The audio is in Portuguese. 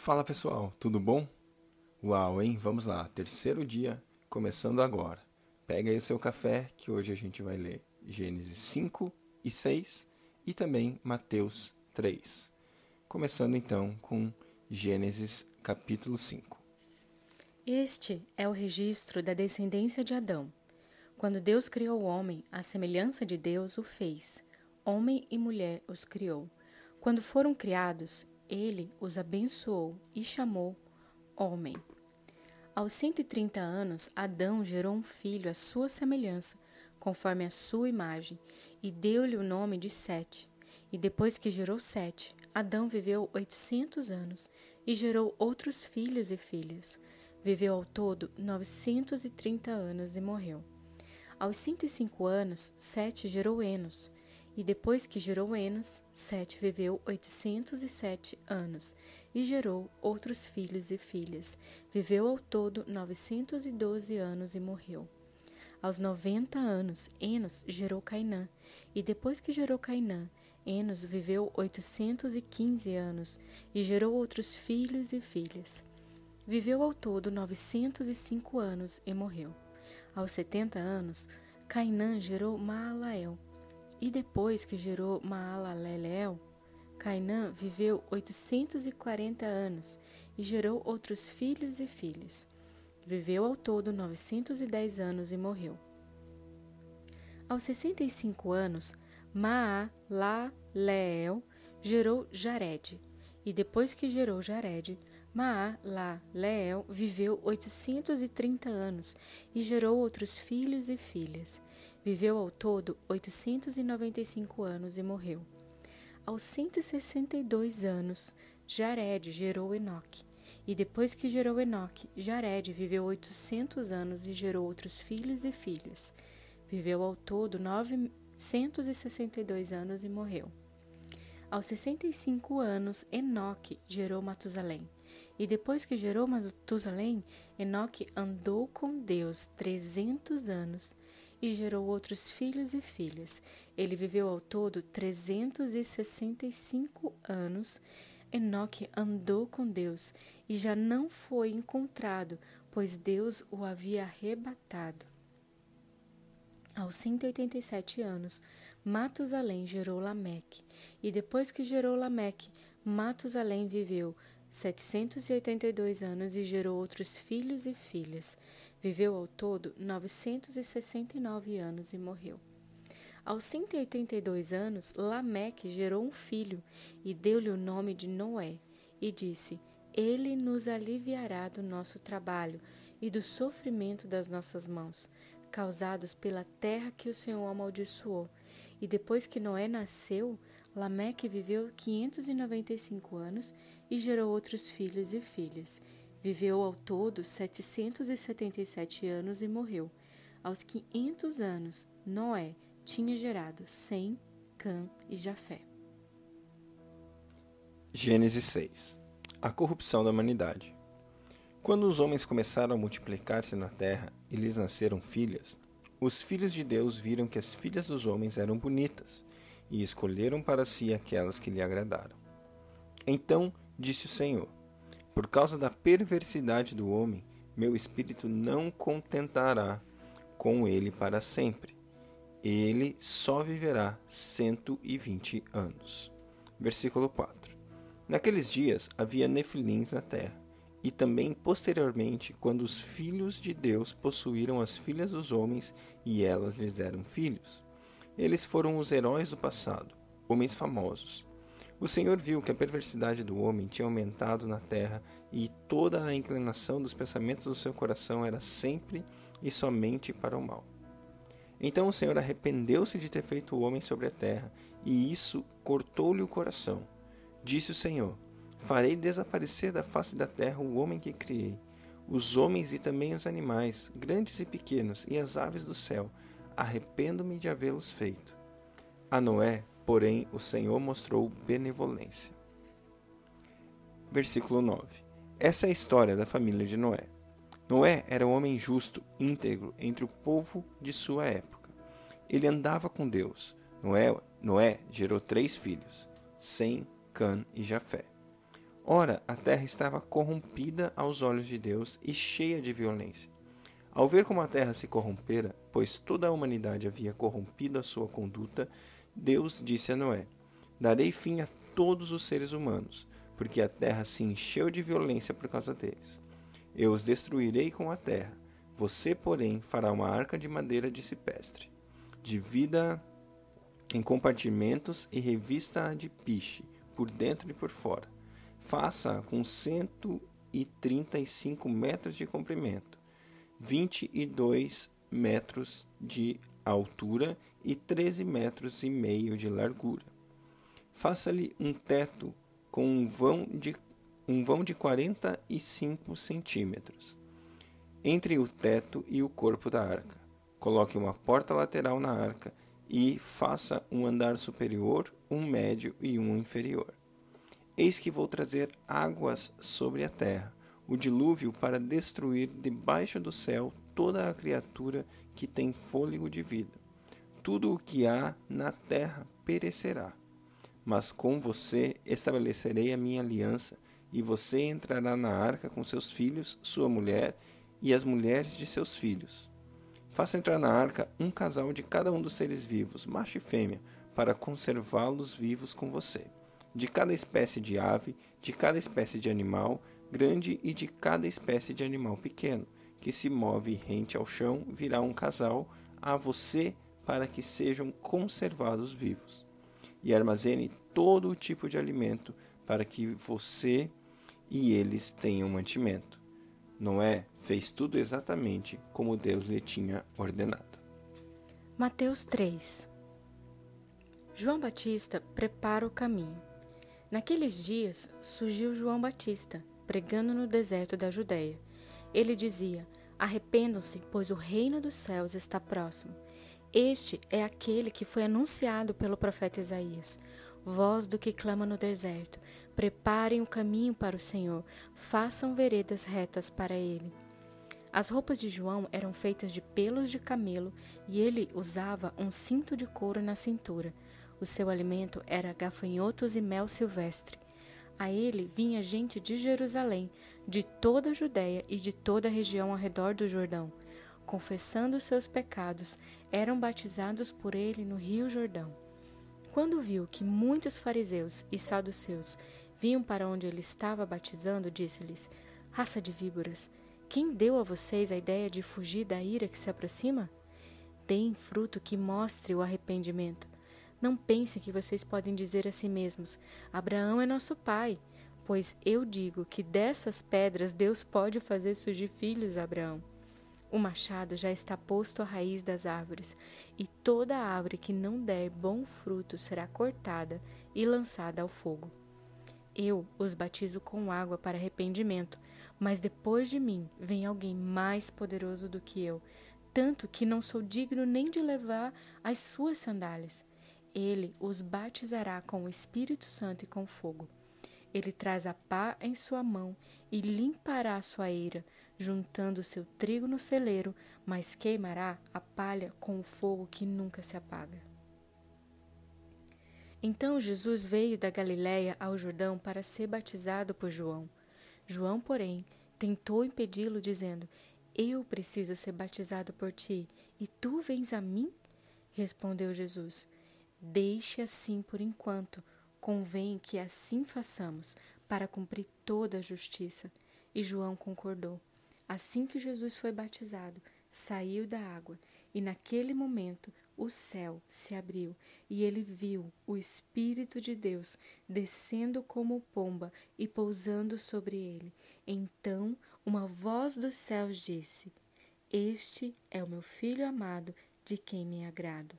Fala pessoal, tudo bom? Uau, hein? Vamos lá, terceiro dia, começando agora. Pega aí o seu café, que hoje a gente vai ler Gênesis 5 e 6 e também Mateus 3. Começando então com Gênesis capítulo 5. Este é o registro da descendência de Adão. Quando Deus criou o homem, a semelhança de Deus o fez. Homem e mulher os criou. Quando foram criados, ele os abençoou e chamou homem. Aos 130 anos, Adão gerou um filho à sua semelhança, conforme a sua imagem, e deu-lhe o nome de Sete. E depois que gerou Sete, Adão viveu 800 anos e gerou outros filhos e filhas. Viveu ao todo 930 anos e morreu. Aos 105 anos, Sete gerou Enos. E depois que gerou Enos, Sete viveu oitocentos e sete anos e gerou outros filhos e filhas. Viveu ao todo novecentos e doze anos e morreu. Aos noventa anos, Enos gerou Cainã. E depois que gerou Cainã, Enos viveu oitocentos e quinze anos e gerou outros filhos e filhas. Viveu ao todo novecentos e cinco anos e morreu. Aos setenta anos, Cainã gerou Maalael. E depois que gerou Maalalelel, Cainã viveu 840 anos e gerou outros filhos e filhas. Viveu ao todo 910 anos e morreu. Aos 65 anos, Maalaleel gerou Jared. E depois que gerou Jared, Maalaleel viveu 830 anos e gerou outros filhos e filhas. Viveu ao todo 895 anos e morreu. Aos 162 anos, Jared gerou Enoque. E depois que gerou Enoque, Jared viveu 800 anos e gerou outros filhos e filhas. Viveu ao todo 962 anos e morreu. Aos 65 anos, Enoque gerou Matusalém. E depois que gerou Matusalém, Enoque andou com Deus 300 anos e gerou outros filhos e filhas. Ele viveu ao todo 365 anos. Enoque andou com Deus e já não foi encontrado, pois Deus o havia arrebatado. Aos 187 anos, Matusalém gerou Lameque, e depois que gerou Lameque, Matusalém viveu 782 anos e gerou outros filhos e filhas. Viveu ao todo 969 anos e morreu. Aos 182 anos, Lameque gerou um filho e deu-lhe o nome de Noé, e disse: Ele nos aliviará do nosso trabalho e do sofrimento das nossas mãos, causados pela terra que o Senhor amaldiçoou. E depois que Noé nasceu, Lameque viveu 595 anos e gerou outros filhos e filhas. Viveu ao todo 777 anos e morreu. Aos 500 anos, Noé tinha gerado Sem, Cã e Jafé. Gênesis 6 A corrupção da humanidade. Quando os homens começaram a multiplicar-se na terra e lhes nasceram filhas, os filhos de Deus viram que as filhas dos homens eram bonitas e escolheram para si aquelas que lhe agradaram. Então disse o Senhor: Por causa da perversidade do homem, meu espírito não contentará com ele para sempre. Ele só viverá cento e vinte anos. Versículo 4. Naqueles dias havia nefilins na terra, e também posteriormente, quando os filhos de Deus possuíram as filhas dos homens e elas lhes deram filhos. Eles foram os heróis do passado, homens famosos. O Senhor viu que a perversidade do homem tinha aumentado na terra e toda a inclinação dos pensamentos do seu coração era sempre e somente para o mal. Então o Senhor arrependeu-se de ter feito o homem sobre a terra, e isso cortou-lhe o coração. Disse o Senhor: Farei desaparecer da face da terra o homem que criei, os homens e também os animais, grandes e pequenos, e as aves do céu, arrependo-me de havê-los feito. A Noé, porém, o Senhor mostrou benevolência. Versículo 9. Essa é a história da família de Noé. Noé era um homem justo, íntegro entre o povo de sua época. Ele andava com Deus. Noé, Noé gerou três filhos, Sem, Cã e Jafé. Ora, a terra estava corrompida aos olhos de Deus e cheia de violência. Ao ver como a terra se corrompera, pois toda a humanidade havia corrompido a sua conduta, Deus disse a Noé: Darei fim a todos os seres humanos, porque a terra se encheu de violência por causa deles. Eu os destruirei com a terra. Você, porém, fará uma arca de madeira de cipestre. Divida em compartimentos e revista-a de piche, por dentro e por fora. Faça-a com 135 metros de comprimento, 22 metros de altura e 13 metros e meio de largura. Faça-lhe um teto com um vão de, um vão de 45 centímetros entre o teto e o corpo da arca. Coloque uma porta lateral na arca e faça um andar superior, um médio e um inferior. Eis que vou trazer águas sobre a terra, o dilúvio para destruir debaixo do céu toda a criatura que tem fôlego de vida. Tudo o que há na terra perecerá. Mas com você estabelecerei a minha aliança, e você entrará na arca com seus filhos, sua mulher e as mulheres de seus filhos. Faça entrar na arca um casal de cada um dos seres vivos, macho e fêmea, para conservá-los vivos com você. De cada espécie de ave, de cada espécie de animal grande e de cada espécie de animal pequeno, que se move rente ao chão, virá um casal a você para que sejam conservados vivos. E armazene todo o tipo de alimento para que você e eles tenham mantimento. Noé fez tudo exatamente como Deus lhe tinha ordenado. Mateus 3 João Batista prepara o caminho. Naqueles dias surgiu João Batista, pregando no deserto da Judéia. Ele dizia: Arrependam-se, pois o reino dos céus está próximo. Este é aquele que foi anunciado pelo profeta Isaías. Voz do que clama no deserto: Preparem o caminho para o Senhor, façam veredas retas para ele. As roupas de João eram feitas de pelos de camelo e ele usava um cinto de couro na cintura. O seu alimento era gafanhotos e mel silvestre. A ele vinha gente de Jerusalém, de toda a Judéia e de toda a região ao redor do Jordão. Confessando seus pecados, eram batizados por ele no rio Jordão. Quando viu que muitos fariseus e saduceus vinham para onde ele estava batizando, disse-lhes: Raça de víboras, quem deu a vocês a ideia de fugir da ira que se aproxima? Deem fruto que mostre o arrependimento. Não pensem que vocês podem dizer a si mesmos: Abraão é nosso pai. Pois eu digo que dessas pedras Deus pode fazer surgir filhos Abraão. O machado já está posto à raiz das árvores, e toda árvore que não der bom fruto será cortada e lançada ao fogo. Eu os batizo com água para arrependimento, mas depois de mim vem alguém mais poderoso do que eu, tanto que não sou digno nem de levar as suas sandálias. Ele os batizará com o Espírito Santo e com fogo. Ele traz a pá em sua mão e limpará a sua eira, juntando seu trigo no celeiro, mas queimará a palha com o fogo que nunca se apaga. Então Jesus veio da Galiléia ao Jordão para ser batizado por João. João, porém, tentou impedi-lo, dizendo: Eu preciso ser batizado por ti, e tu vens a mim? Respondeu Jesus: Deixe assim por enquanto. Convém que assim façamos, para cumprir toda a justiça. E João concordou. Assim que Jesus foi batizado, saiu da água, e naquele momento o céu se abriu, e ele viu o Espírito de Deus descendo como pomba e pousando sobre ele. Então uma voz dos céus disse: Este é o meu filho amado, de quem me agrado.